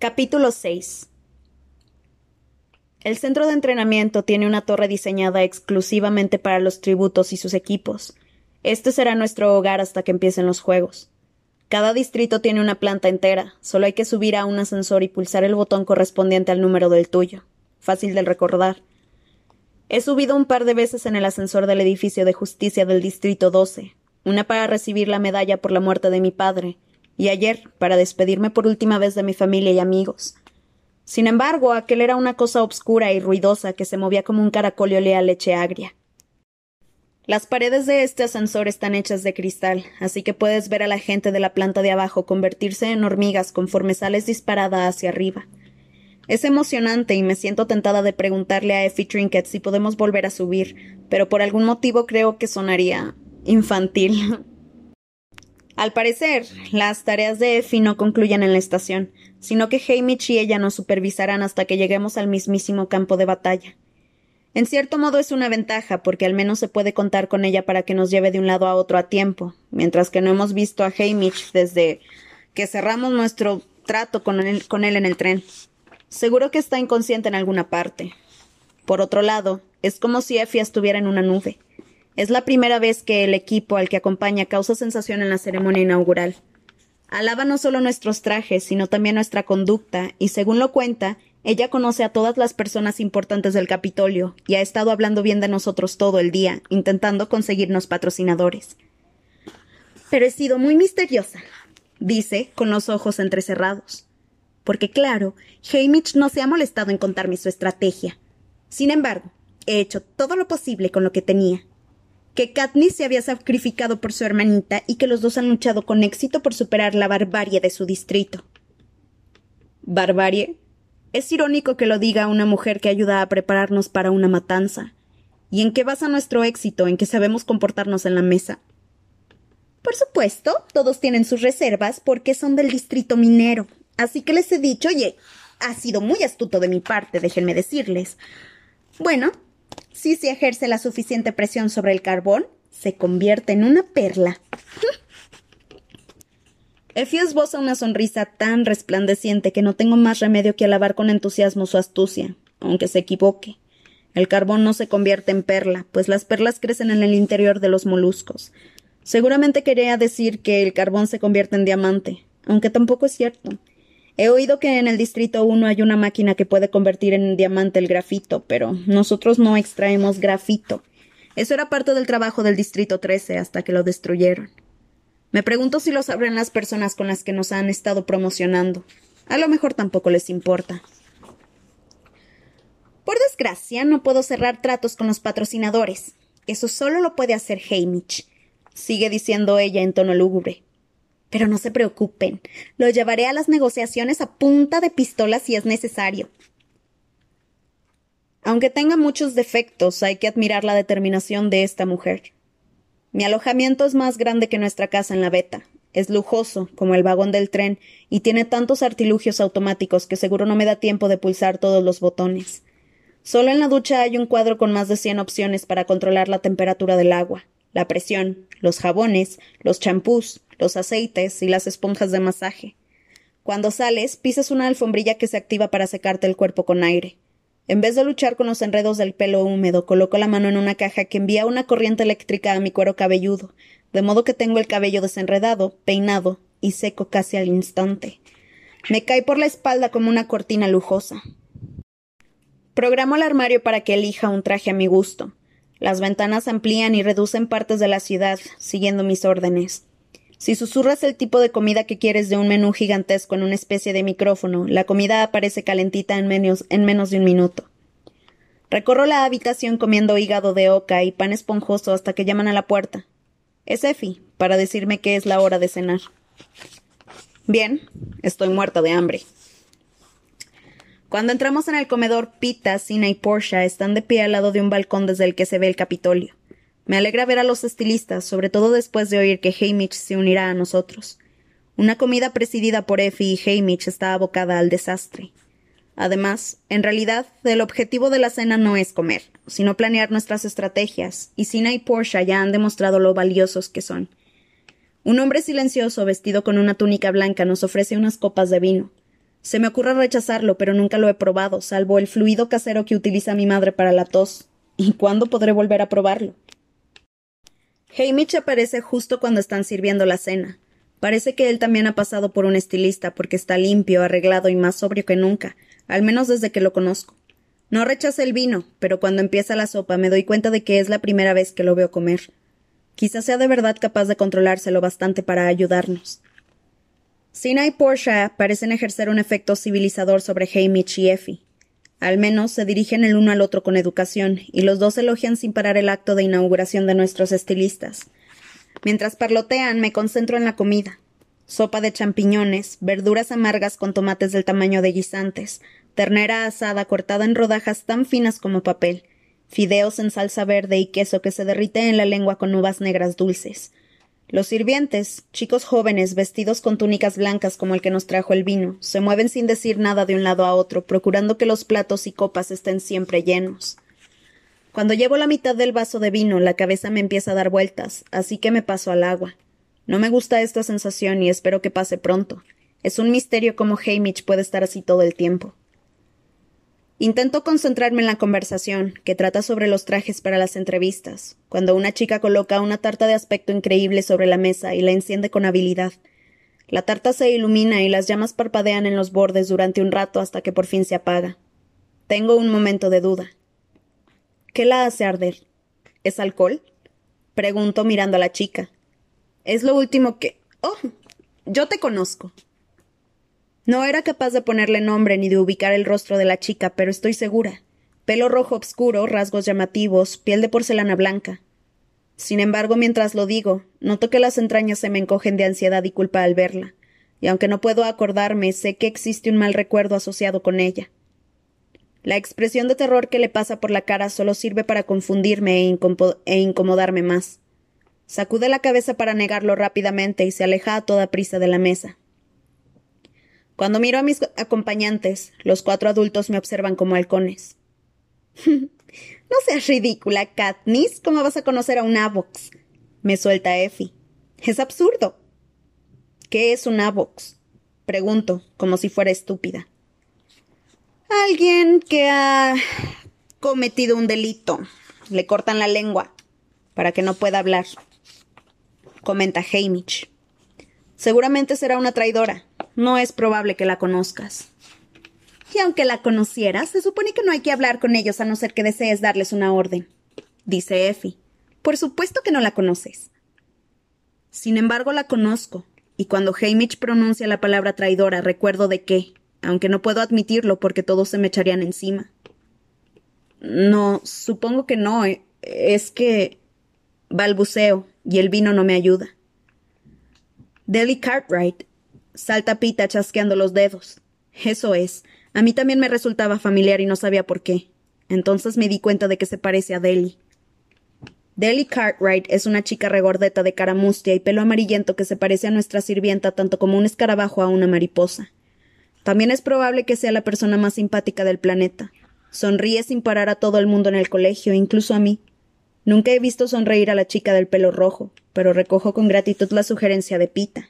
Capítulo 6 El centro de entrenamiento tiene una torre diseñada exclusivamente para los tributos y sus equipos. Este será nuestro hogar hasta que empiecen los juegos. Cada distrito tiene una planta entera, solo hay que subir a un ascensor y pulsar el botón correspondiente al número del tuyo. Fácil de recordar. He subido un par de veces en el ascensor del edificio de justicia del Distrito 12, una para recibir la medalla por la muerte de mi padre, y ayer para despedirme por última vez de mi familia y amigos. Sin embargo, aquel era una cosa obscura y ruidosa que se movía como un caracol y olía leche agria. Las paredes de este ascensor están hechas de cristal, así que puedes ver a la gente de la planta de abajo convertirse en hormigas conforme sales disparada hacia arriba. Es emocionante y me siento tentada de preguntarle a Effie Trinket si podemos volver a subir, pero por algún motivo creo que sonaría infantil. Al parecer, las tareas de Effie no concluyen en la estación, sino que Hamish y ella nos supervisarán hasta que lleguemos al mismísimo campo de batalla. En cierto modo es una ventaja, porque al menos se puede contar con ella para que nos lleve de un lado a otro a tiempo, mientras que no hemos visto a Hamish desde que cerramos nuestro trato con él, con él en el tren. Seguro que está inconsciente en alguna parte. Por otro lado, es como si Effie estuviera en una nube. Es la primera vez que el equipo al que acompaña causa sensación en la ceremonia inaugural. Alaba no solo nuestros trajes, sino también nuestra conducta, y según lo cuenta, ella conoce a todas las personas importantes del Capitolio y ha estado hablando bien de nosotros todo el día, intentando conseguirnos patrocinadores. Pero he sido muy misteriosa, dice, con los ojos entrecerrados porque claro, Hamish no se ha molestado en contarme su estrategia. Sin embargo, he hecho todo lo posible con lo que tenía. Que Katniss se había sacrificado por su hermanita y que los dos han luchado con éxito por superar la barbarie de su distrito. ¿Barbarie? Es irónico que lo diga una mujer que ayuda a prepararnos para una matanza. ¿Y en qué basa nuestro éxito? ¿En que sabemos comportarnos en la mesa? Por supuesto, todos tienen sus reservas porque son del distrito minero, Así que les he dicho, oye, ha sido muy astuto de mi parte, déjenme decirles. Bueno, si se ejerce la suficiente presión sobre el carbón, se convierte en una perla. Effie esboza una sonrisa tan resplandeciente que no tengo más remedio que alabar con entusiasmo su astucia, aunque se equivoque. El carbón no se convierte en perla, pues las perlas crecen en el interior de los moluscos. Seguramente quería decir que el carbón se convierte en diamante, aunque tampoco es cierto. He oído que en el Distrito 1 hay una máquina que puede convertir en diamante el grafito, pero nosotros no extraemos grafito. Eso era parte del trabajo del Distrito 13 hasta que lo destruyeron. Me pregunto si lo sabrán las personas con las que nos han estado promocionando. A lo mejor tampoco les importa. Por desgracia, no puedo cerrar tratos con los patrocinadores. Eso solo lo puede hacer Hamish, sigue diciendo ella en tono lúgubre. Pero no se preocupen, lo llevaré a las negociaciones a punta de pistola si es necesario. Aunque tenga muchos defectos, hay que admirar la determinación de esta mujer. Mi alojamiento es más grande que nuestra casa en la Beta. Es lujoso, como el vagón del tren, y tiene tantos artilugios automáticos que seguro no me da tiempo de pulsar todos los botones. Solo en la ducha hay un cuadro con más de cien opciones para controlar la temperatura del agua, la presión, los jabones, los champús, los aceites y las esponjas de masaje. Cuando sales, pisas una alfombrilla que se activa para secarte el cuerpo con aire. En vez de luchar con los enredos del pelo húmedo, coloco la mano en una caja que envía una corriente eléctrica a mi cuero cabelludo, de modo que tengo el cabello desenredado, peinado y seco casi al instante. Me cae por la espalda como una cortina lujosa. Programo el armario para que elija un traje a mi gusto. Las ventanas amplían y reducen partes de la ciudad, siguiendo mis órdenes. Si susurras el tipo de comida que quieres de un menú gigantesco en una especie de micrófono, la comida aparece calentita en menos, en menos de un minuto. Recorro la habitación comiendo hígado de oca y pan esponjoso hasta que llaman a la puerta. Es Effie, para decirme que es la hora de cenar. Bien, estoy muerta de hambre. Cuando entramos en el comedor, Pita, Sina y Portia están de pie al lado de un balcón desde el que se ve el Capitolio. Me alegra ver a los estilistas, sobre todo después de oír que Hamish se unirá a nosotros. Una comida presidida por Effie y Hamish está abocada al desastre. Además, en realidad, el objetivo de la cena no es comer, sino planear nuestras estrategias, y Sina y Portia ya han demostrado lo valiosos que son. Un hombre silencioso vestido con una túnica blanca nos ofrece unas copas de vino. Se me ocurre rechazarlo, pero nunca lo he probado, salvo el fluido casero que utiliza mi madre para la tos. ¿Y cuándo podré volver a probarlo? Hamish aparece justo cuando están sirviendo la cena. Parece que él también ha pasado por un estilista porque está limpio, arreglado y más sobrio que nunca, al menos desde que lo conozco. No rechaza el vino, pero cuando empieza la sopa me doy cuenta de que es la primera vez que lo veo comer. Quizás sea de verdad capaz de controlárselo bastante para ayudarnos. Sina y Portia parecen ejercer un efecto civilizador sobre Hamish y Effie. Al menos se dirigen el uno al otro con educación, y los dos elogian sin parar el acto de inauguración de nuestros estilistas. Mientras parlotean, me concentro en la comida. Sopa de champiñones, verduras amargas con tomates del tamaño de guisantes, ternera asada cortada en rodajas tan finas como papel, fideos en salsa verde y queso que se derrite en la lengua con uvas negras dulces. Los sirvientes, chicos jóvenes vestidos con túnicas blancas como el que nos trajo el vino, se mueven sin decir nada de un lado a otro, procurando que los platos y copas estén siempre llenos. Cuando llevo la mitad del vaso de vino, la cabeza me empieza a dar vueltas, así que me paso al agua. No me gusta esta sensación y espero que pase pronto. Es un misterio cómo Hamish puede estar así todo el tiempo. Intento concentrarme en la conversación, que trata sobre los trajes para las entrevistas, cuando una chica coloca una tarta de aspecto increíble sobre la mesa y la enciende con habilidad. La tarta se ilumina y las llamas parpadean en los bordes durante un rato hasta que por fin se apaga. Tengo un momento de duda. ¿Qué la hace arder? ¿Es alcohol? Pregunto mirando a la chica. Es lo último que. Oh. Yo te conozco. No era capaz de ponerle nombre ni de ubicar el rostro de la chica, pero estoy segura. Pelo rojo oscuro, rasgos llamativos, piel de porcelana blanca. Sin embargo, mientras lo digo, noto que las entrañas se me encogen de ansiedad y culpa al verla, y aunque no puedo acordarme, sé que existe un mal recuerdo asociado con ella. La expresión de terror que le pasa por la cara solo sirve para confundirme e, e incomodarme más. Sacude la cabeza para negarlo rápidamente y se aleja a toda prisa de la mesa. Cuando miro a mis acompañantes, los cuatro adultos me observan como halcones. no seas ridícula, Katniss. ¿Cómo vas a conocer a un Avox? Me suelta Effie. Es absurdo. ¿Qué es un Avox? Pregunto, como si fuera estúpida. Alguien que ha cometido un delito. Le cortan la lengua para que no pueda hablar. Comenta Hamish. Seguramente será una traidora. No es probable que la conozcas. Y aunque la conocieras, se supone que no hay que hablar con ellos a no ser que desees darles una orden, dice Effie. Por supuesto que no la conoces. Sin embargo, la conozco, y cuando Hamish pronuncia la palabra traidora, recuerdo de qué, aunque no puedo admitirlo porque todos se me echarían encima. No, supongo que no. Eh, es que. balbuceo, y el vino no me ayuda. Deli Cartwright Salta Pita chasqueando los dedos. Eso es. A mí también me resultaba familiar y no sabía por qué. Entonces me di cuenta de que se parece a Deli. Deli Cartwright es una chica regordeta de cara mustia y pelo amarillento que se parece a nuestra sirvienta tanto como un escarabajo a una mariposa. También es probable que sea la persona más simpática del planeta. Sonríe sin parar a todo el mundo en el colegio, incluso a mí. Nunca he visto sonreír a la chica del pelo rojo, pero recojo con gratitud la sugerencia de Pita.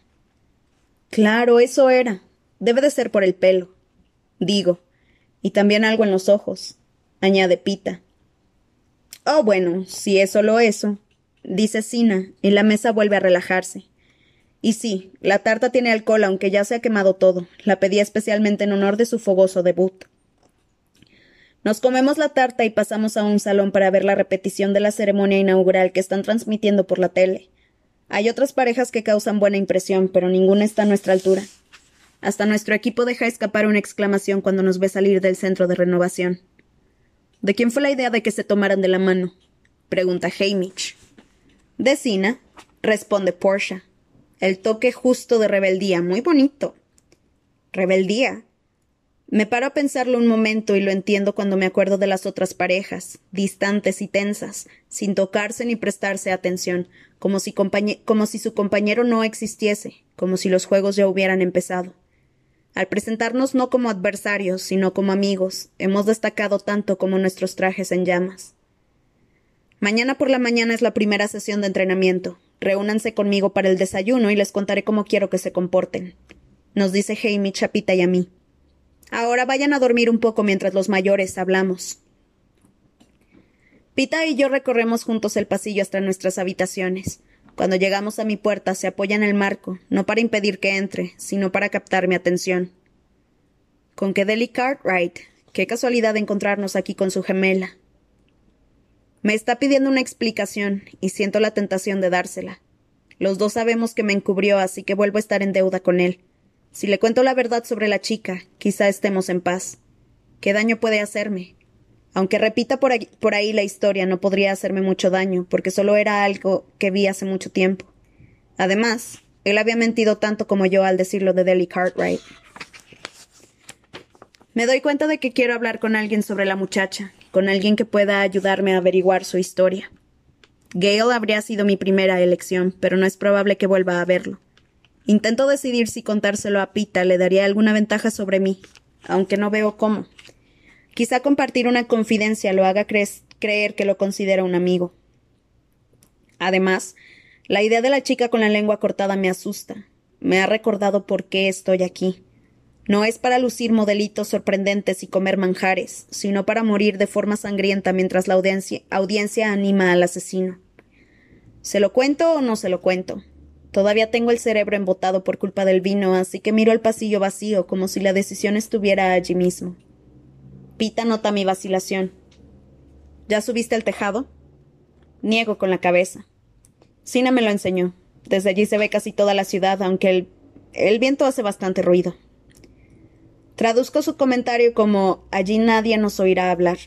Claro, eso era. Debe de ser por el pelo. Digo. Y también algo en los ojos. añade Pita. Oh, bueno, si es solo eso, dice Sina, y la mesa vuelve a relajarse. Y sí, la tarta tiene alcohol, aunque ya se ha quemado todo. La pedí especialmente en honor de su fogoso debut. Nos comemos la tarta y pasamos a un salón para ver la repetición de la ceremonia inaugural que están transmitiendo por la tele. Hay otras parejas que causan buena impresión, pero ninguna está a nuestra altura. Hasta nuestro equipo deja escapar una exclamación cuando nos ve salir del centro de renovación. ¿De quién fue la idea de que se tomaran de la mano? pregunta Hamish. De Sina, responde Portia. El toque justo de rebeldía, muy bonito. ¿Rebeldía? Me paro a pensarlo un momento y lo entiendo cuando me acuerdo de las otras parejas, distantes y tensas, sin tocarse ni prestarse atención, como si, como si su compañero no existiese, como si los juegos ya hubieran empezado. Al presentarnos no como adversarios, sino como amigos, hemos destacado tanto como nuestros trajes en llamas. Mañana por la mañana es la primera sesión de entrenamiento. Reúnanse conmigo para el desayuno y les contaré cómo quiero que se comporten. Nos dice Jamie Chapita y a mí. Ahora vayan a dormir un poco mientras los mayores hablamos. Pita y yo recorremos juntos el pasillo hasta nuestras habitaciones. Cuando llegamos a mi puerta se apoya en el marco, no para impedir que entre, sino para captar mi atención. Con qué Deli Cartwright. Qué casualidad encontrarnos aquí con su gemela. Me está pidiendo una explicación y siento la tentación de dársela. Los dos sabemos que me encubrió, así que vuelvo a estar en deuda con él. Si le cuento la verdad sobre la chica, quizá estemos en paz. ¿Qué daño puede hacerme? Aunque repita por ahí, la historia, no podría hacerme mucho daño, porque solo era algo que vi hace mucho tiempo. Además, él había mentido tanto como yo al decirlo de Deli Cartwright. Me doy cuenta de que quiero hablar con alguien sobre la muchacha, con alguien que pueda ayudarme a averiguar su historia. Gale habría sido mi primera elección, pero no es probable que vuelva a verlo. Intento decidir si contárselo a Pita le daría alguna ventaja sobre mí, aunque no veo cómo. Quizá compartir una confidencia lo haga creer que lo considera un amigo. Además, la idea de la chica con la lengua cortada me asusta. Me ha recordado por qué estoy aquí. No es para lucir modelitos sorprendentes y comer manjares, sino para morir de forma sangrienta mientras la audiencia, audiencia anima al asesino. ¿Se lo cuento o no se lo cuento? Todavía tengo el cerebro embotado por culpa del vino, así que miro el pasillo vacío como si la decisión estuviera allí mismo. Pita nota mi vacilación. ¿Ya subiste al tejado? Niego con la cabeza. Sina me lo enseñó. Desde allí se ve casi toda la ciudad, aunque el, el viento hace bastante ruido. Traduzco su comentario como allí nadie nos oirá hablar.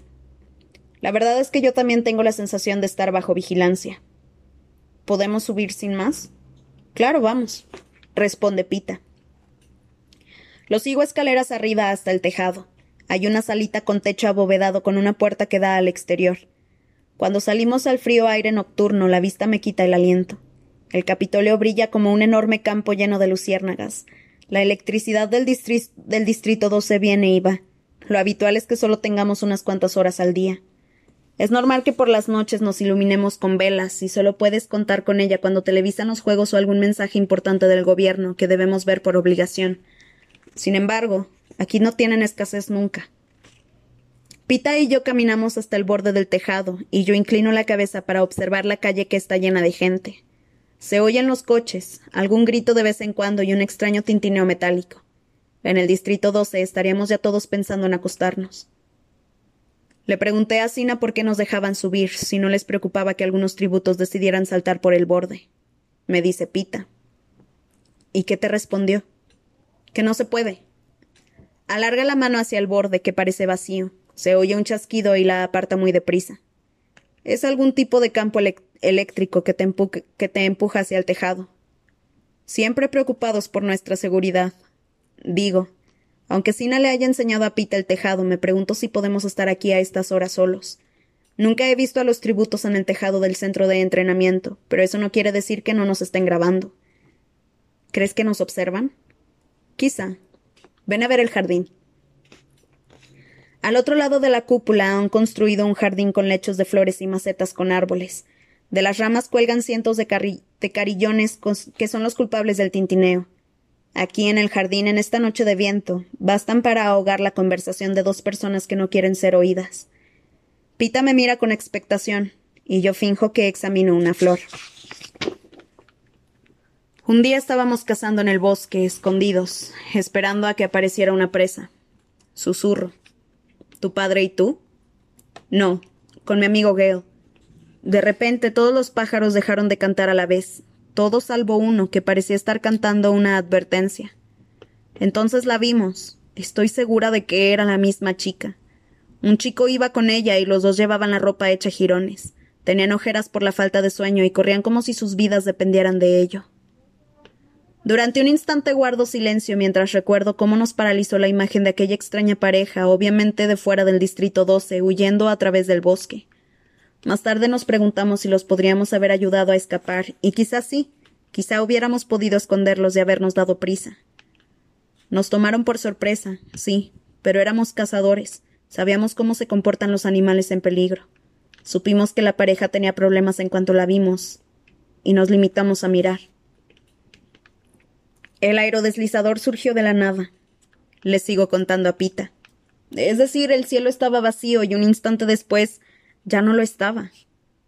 La verdad es que yo también tengo la sensación de estar bajo vigilancia. ¿Podemos subir sin más? Claro, vamos, responde Pita. Lo sigo escaleras arriba hasta el tejado. Hay una salita con techo abovedado con una puerta que da al exterior. Cuando salimos al frío aire nocturno, la vista me quita el aliento. El Capitolio brilla como un enorme campo lleno de luciérnagas. La electricidad del, del distrito 12 viene y va. Lo habitual es que solo tengamos unas cuantas horas al día. Es normal que por las noches nos iluminemos con velas y solo puedes contar con ella cuando televisan los juegos o algún mensaje importante del gobierno que debemos ver por obligación. Sin embargo, Aquí no tienen escasez nunca. Pita y yo caminamos hasta el borde del tejado, y yo inclino la cabeza para observar la calle que está llena de gente. Se oyen los coches, algún grito de vez en cuando y un extraño tintineo metálico. En el distrito 12 estaríamos ya todos pensando en acostarnos. Le pregunté a Sina por qué nos dejaban subir, si no les preocupaba que algunos tributos decidieran saltar por el borde. Me dice Pita. ¿Y qué te respondió? Que no se puede. Alarga la mano hacia el borde, que parece vacío. Se oye un chasquido y la aparta muy deprisa. Es algún tipo de campo eléctrico que te, que te empuja hacia el tejado. Siempre preocupados por nuestra seguridad. Digo, aunque Sina le haya enseñado a Pita el tejado, me pregunto si podemos estar aquí a estas horas solos. Nunca he visto a los tributos en el tejado del centro de entrenamiento, pero eso no quiere decir que no nos estén grabando. ¿Crees que nos observan? Quizá. Ven a ver el jardín. Al otro lado de la cúpula han construido un jardín con lechos de flores y macetas con árboles. De las ramas cuelgan cientos de, carillones que son los culpables del tintineo. Aquí en el jardín, en esta noche de viento, bastan para ahogar la conversación de dos personas que no quieren ser oídas. Pita me mira con expectación, y yo finjo que examino una flor. Un día estábamos cazando en el bosque, escondidos, esperando a que apareciera una presa. Susurro. ¿Tu padre y tú? No, con mi amigo Gale. De repente todos los pájaros dejaron de cantar a la vez, todos salvo uno que parecía estar cantando una advertencia. Entonces la vimos. Estoy segura de que era la misma chica. Un chico iba con ella y los dos llevaban la ropa hecha jirones. Tenían ojeras por la falta de sueño y corrían como si sus vidas dependieran de ello. Durante un instante guardo silencio mientras recuerdo cómo nos paralizó la imagen de aquella extraña pareja, obviamente de fuera del Distrito 12, huyendo a través del bosque. Más tarde nos preguntamos si los podríamos haber ayudado a escapar, y quizás sí, quizá hubiéramos podido esconderlos de habernos dado prisa. Nos tomaron por sorpresa, sí, pero éramos cazadores, sabíamos cómo se comportan los animales en peligro. Supimos que la pareja tenía problemas en cuanto la vimos, y nos limitamos a mirar. El aerodeslizador surgió de la nada. Le sigo contando a Pita. Es decir, el cielo estaba vacío y un instante después ya no lo estaba.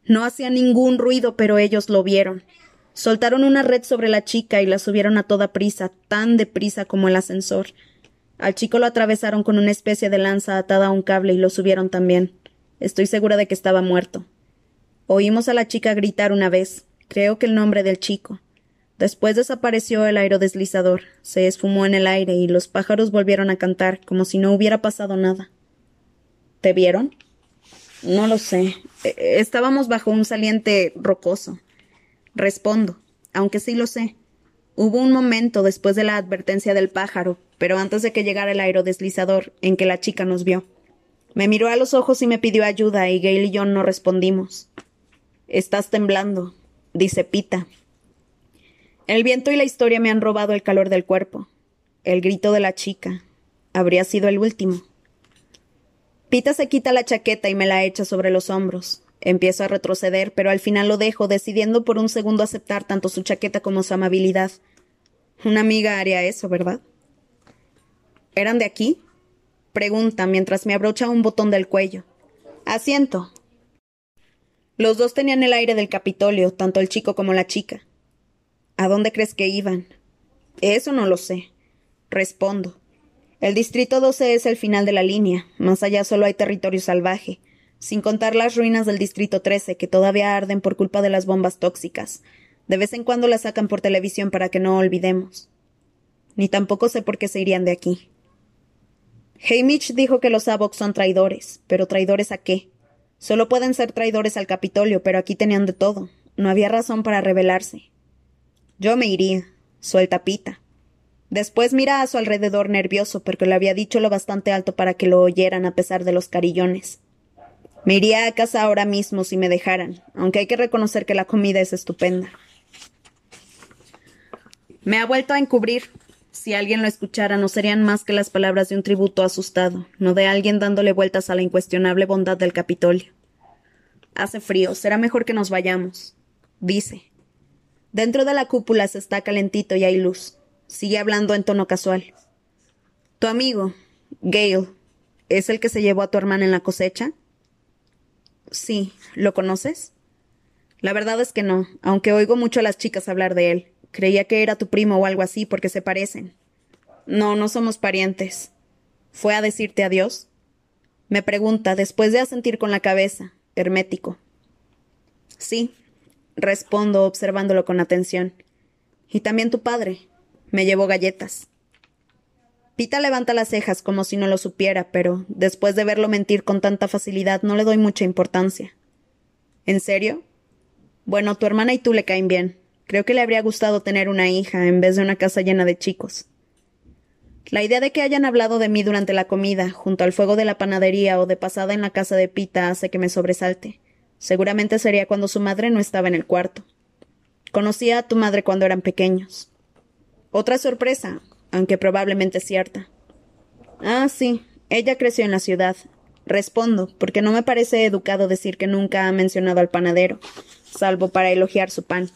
No hacía ningún ruido, pero ellos lo vieron. Soltaron una red sobre la chica y la subieron a toda prisa, tan deprisa como el ascensor. Al chico lo atravesaron con una especie de lanza atada a un cable y lo subieron también. Estoy segura de que estaba muerto. Oímos a la chica gritar una vez, creo que el nombre del chico. Después desapareció el aerodeslizador, se esfumó en el aire y los pájaros volvieron a cantar como si no hubiera pasado nada. ¿Te vieron? No lo sé. E, estábamos bajo un saliente rocoso. Respondo, aunque sí lo sé. Hubo un momento después de la advertencia del pájaro, pero antes de que llegara el aerodeslizador, en que la chica nos vio. Me miró a los ojos y me pidió ayuda, y Gail y yo no respondimos. Estás temblando, dice Pita. El viento y la historia me han robado el calor del cuerpo. El grito de la chica. Habría sido el último. Pita se quita la chaqueta y me la echa sobre los hombros. Empiezo a retroceder, pero al final lo dejo, decidiendo por un segundo aceptar tanto su chaqueta como su amabilidad. Una amiga haría eso, ¿verdad? ¿Eran de aquí? Pregunta mientras me abrocha un botón del cuello. Asiento. Los dos tenían el aire del Capitolio, tanto el chico como la chica. ¿A dónde crees que iban? Eso no lo sé. Respondo. El Distrito 12 es el final de la línea. Más allá solo hay territorio salvaje sin contar las ruinas del Distrito 13 que todavía arden por culpa de las bombas tóxicas. De vez en cuando las sacan por televisión para que no olvidemos. Ni tampoco sé por qué se irían de aquí. Hamish dijo que los Avox son traidores, pero traidores a qué? Solo pueden ser traidores al Capitolio, pero aquí tenían de todo. No había razón para rebelarse. Yo me iría, suelta pita. Después mira a su alrededor nervioso porque le había dicho lo bastante alto para que lo oyeran a pesar de los carillones. Me iría a casa ahora mismo si me dejaran, aunque hay que reconocer que la comida es estupenda. Me ha vuelto a encubrir. Si alguien lo escuchara, no serían más que las palabras de un tributo asustado, no de alguien dándole vueltas a la incuestionable bondad del Capitolio. Hace frío, será mejor que nos vayamos. Dice. Dentro de la cúpula se está calentito y hay luz. Sigue hablando en tono casual. Tu amigo, Gale, ¿es el que se llevó a tu hermana en la cosecha? Sí. ¿Lo conoces? La verdad es que no, aunque oigo mucho a las chicas hablar de él. Creía que era tu primo o algo así porque se parecen. No, no somos parientes. ¿Fue a decirte adiós? Me pregunta, después de asentir con la cabeza, hermético. Sí, respondo observándolo con atención. Y también tu padre. Me llevó galletas. Pita levanta las cejas como si no lo supiera, pero después de verlo mentir con tanta facilidad no le doy mucha importancia. ¿En serio? Bueno, tu hermana y tú le caen bien. Creo que le habría gustado tener una hija en vez de una casa llena de chicos. La idea de que hayan hablado de mí durante la comida, junto al fuego de la panadería o de pasada en la casa de Pita, hace que me sobresalte. Seguramente sería cuando su madre no estaba en el cuarto. Conocía a tu madre cuando eran pequeños. Otra sorpresa, aunque probablemente cierta. Ah, sí, ella creció en la ciudad. Respondo, porque no me parece educado decir que nunca ha mencionado al panadero, salvo para elogiar su pan.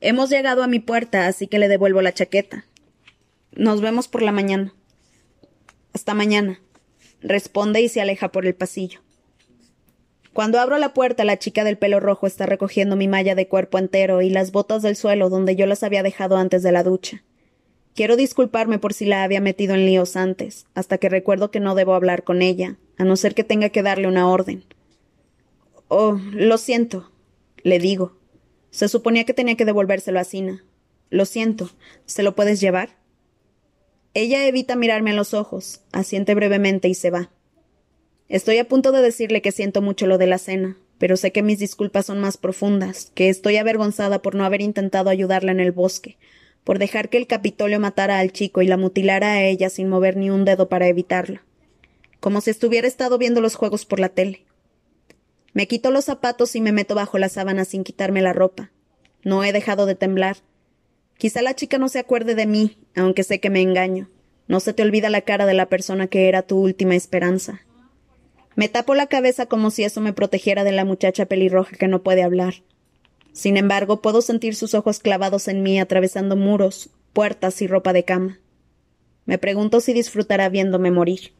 Hemos llegado a mi puerta, así que le devuelvo la chaqueta. Nos vemos por la mañana. Hasta mañana. Responde y se aleja por el pasillo. Cuando abro la puerta, la chica del pelo rojo está recogiendo mi malla de cuerpo entero y las botas del suelo donde yo las había dejado antes de la ducha. Quiero disculparme por si la había metido en líos antes, hasta que recuerdo que no debo hablar con ella, a no ser que tenga que darle una orden. Oh, lo siento, le digo. Se suponía que tenía que devolvérselo a Sina. Lo siento. ¿Se lo puedes llevar? Ella evita mirarme a los ojos, asiente brevemente y se va. Estoy a punto de decirle que siento mucho lo de la cena, pero sé que mis disculpas son más profundas, que estoy avergonzada por no haber intentado ayudarla en el bosque, por dejar que el Capitolio matara al chico y la mutilara a ella sin mover ni un dedo para evitarlo, como si estuviera estado viendo los juegos por la tele. Me quito los zapatos y me meto bajo la sábana sin quitarme la ropa. No he dejado de temblar. Quizá la chica no se acuerde de mí, aunque sé que me engaño. No se te olvida la cara de la persona que era tu última esperanza. Me tapo la cabeza como si eso me protegiera de la muchacha pelirroja que no puede hablar. Sin embargo, puedo sentir sus ojos clavados en mí atravesando muros, puertas y ropa de cama. Me pregunto si disfrutará viéndome morir.